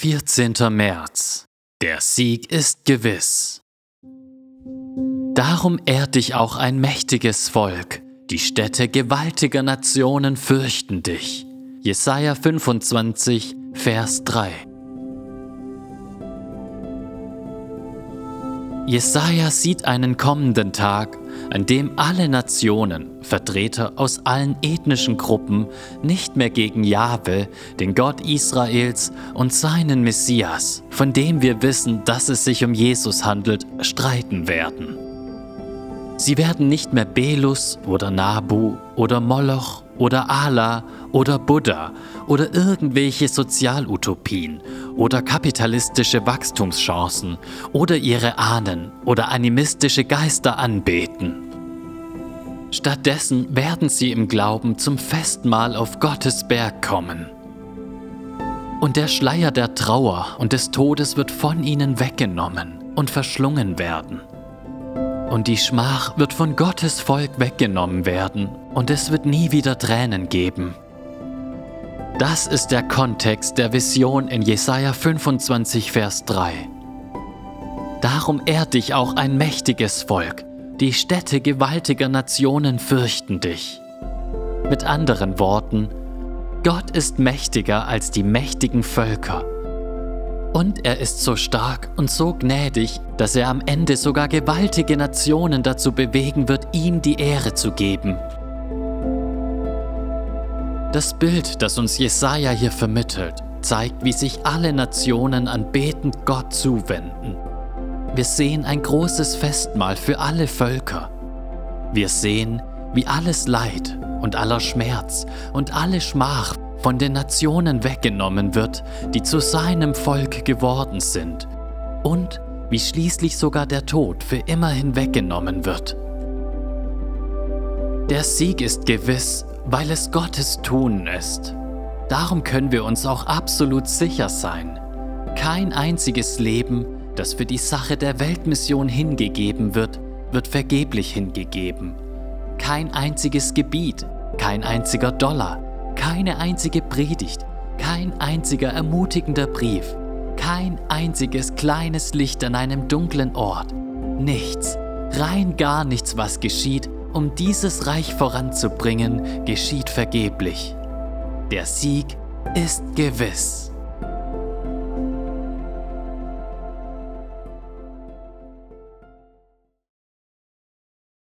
14. März. Der Sieg ist gewiss. Darum ehrt dich auch ein mächtiges Volk. Die Städte gewaltiger Nationen fürchten dich. Jesaja 25, Vers 3. Jesaja sieht einen kommenden Tag, an dem alle Nationen, Vertreter aus allen ethnischen Gruppen, nicht mehr gegen Jahwe, den Gott Israels und seinen Messias, von dem wir wissen, dass es sich um Jesus handelt, streiten werden. Sie werden nicht mehr Belus oder Nabu oder Moloch oder Allah oder Buddha oder irgendwelche Sozialutopien oder kapitalistische Wachstumschancen oder ihre Ahnen oder animistische Geister anbeten. Stattdessen werden sie im Glauben zum Festmahl auf Gottes Berg kommen. Und der Schleier der Trauer und des Todes wird von ihnen weggenommen und verschlungen werden. Und die Schmach wird von Gottes Volk weggenommen werden und es wird nie wieder Tränen geben. Das ist der Kontext der Vision in Jesaja 25, Vers 3. Darum ehrt dich auch ein mächtiges Volk. Die Städte gewaltiger Nationen fürchten dich. Mit anderen Worten, Gott ist mächtiger als die mächtigen Völker und er ist so stark und so gnädig, dass er am Ende sogar gewaltige Nationen dazu bewegen wird, ihm die Ehre zu geben. Das Bild, das uns Jesaja hier vermittelt, zeigt, wie sich alle Nationen anbetend Gott zuwenden. Wir sehen ein großes Festmahl für alle Völker. Wir sehen, wie alles Leid und aller Schmerz und alle Schmach von den Nationen weggenommen wird, die zu seinem Volk geworden sind, und wie schließlich sogar der Tod für immer hinweggenommen wird. Der Sieg ist gewiss, weil es Gottes Tun ist. Darum können wir uns auch absolut sicher sein. Kein einziges Leben, das für die Sache der Weltmission hingegeben wird, wird vergeblich hingegeben. Kein einziges Gebiet, kein einziger Dollar, keine einzige Predigt, kein einziger ermutigender Brief, kein einziges kleines Licht an einem dunklen Ort. Nichts, rein gar nichts, was geschieht, um dieses Reich voranzubringen, geschieht vergeblich. Der Sieg ist gewiss.